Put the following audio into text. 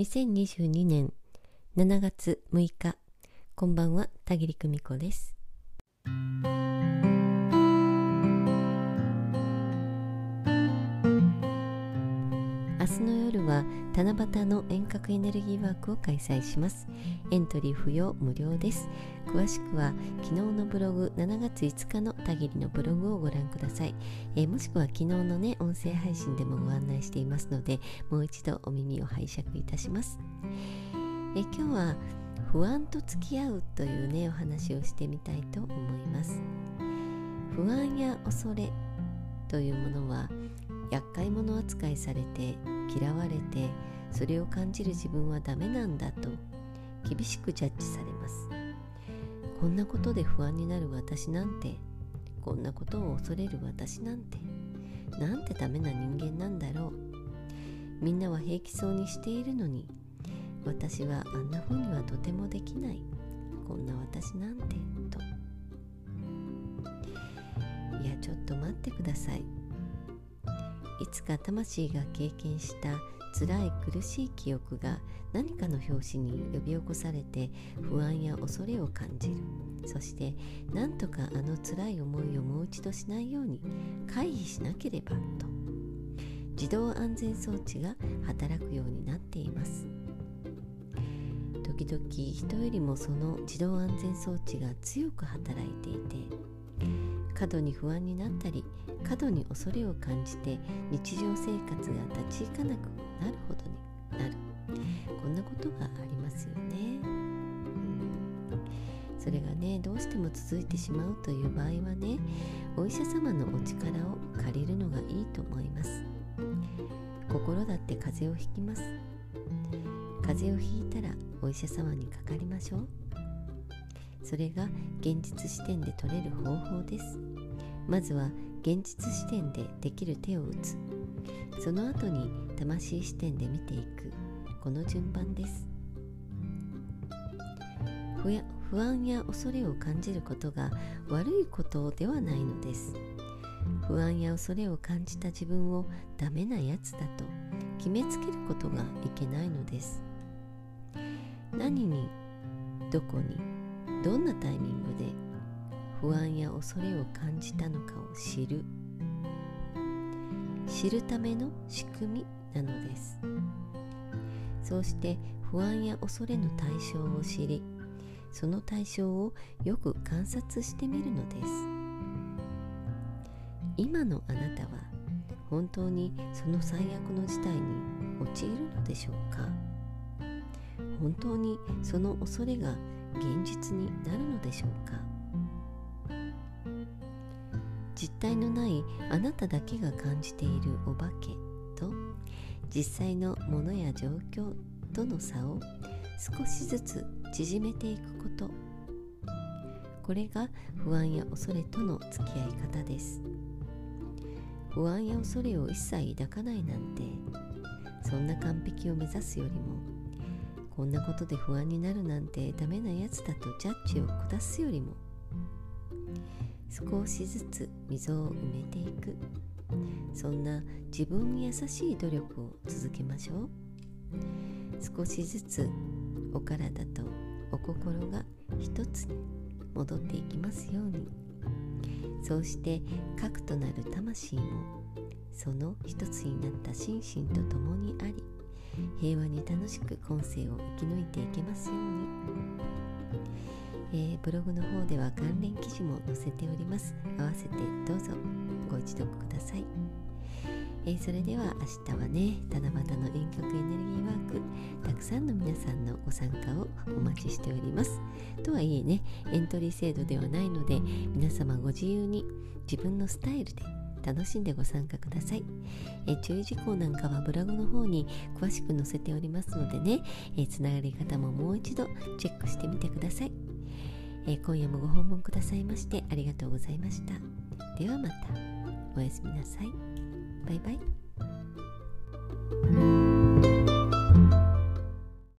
2022年7月6日こんばんは田切久美子です。日の夜は七夕の遠隔エネルギーワークを開催します。エントリー不要無料です。詳しくは昨日のブログ7月5日の田切のブログをご覧ください、えー、もしくは昨日のね音声配信でもご案内していますのでもう一度お耳を拝借いたします、えー、今日は不安と付き合うというねお話をしてみたいと思います。不安や恐れというものは厄介者扱いされて嫌われてそれを感じる自分はダメなんだと厳しくジャッジされます。こんなことで不安になる私なんてこんなことを恐れる私なんてなんてダメな人間なんだろう。みんなは平気そうにしているのに私はあんな風にはとてもできない。こんな私なんてと。いやちょっと待ってください。いつか魂が経験した辛い苦しい記憶が何かの拍子に呼び起こされて不安や恐れを感じる。そして何とかあの辛い思いをもう一度しないように回避しなければと。自動安全装置が働くようになっています。時々人よりもその自動安全装置が強く働いていて過度に不安になったり過度に恐れを感じて日常生活が立ち行かなくなるほどになる。こんなことがありますよね、それがねどうしても続いてしまうという場合はねお医者様のお力を借りるのがいいと思います。心だって風邪をひきます。風邪をひいたらお医者様にかかりましょう。それが現実視点で取れる方法です。まずは現実視点でできる手を打つ。その後に魂視点で見ていく。この順番です。不安や恐れを感じることが悪いことではないのです。不安や恐れを感じた自分をダメなやつだと決めつけることがいけないのです。何にどこにどんなタイミングで不安や恐れを感じたのかを知る知るための仕組みなのです。そうして不安や恐れの対象を知りその対象をよく観察してみるのです。今のあなたは本当にその最悪の事態に陥るのでしょうか？本当にその恐れが現実になるのでしょうか？実体のないあなただけが感じているお化けと実際のものや状況との差を少しずつ縮めていくこと。これが不安や恐れとの付き合い方です。不安や恐れを一切抱かないなんてそんな完璧を目指すよりもこんなことで不安になるなんてダメなやつだとジャッジを下すよりも少しずつ溝を埋めていく。そんな自分に優しい努力を続けましょう。少しずつお体とお心が一つに戻っていきますように。そうして核となる魂もその一つになった心身と共にあり平和に楽しく今世を生き抜いていけますように、えー、ブログの方では関連記事も載せております。合わせてどうぞご一読ください。えー、それでは明日はね七夕の遠曲エネルギーワークたくさんの皆さんのご参加をお待ちしております。とはいえねエントリー制度ではないので皆様ご自由に自分のスタイルで楽しんでご参加ください。え注意事項なんかはブログの方に詳しく載せておりますのでね、えつながり方ももう一度チェックしてみてください。え今夜もご訪問くださいましてありがとうございました。ではまた。おやすみなさい。バイバイ。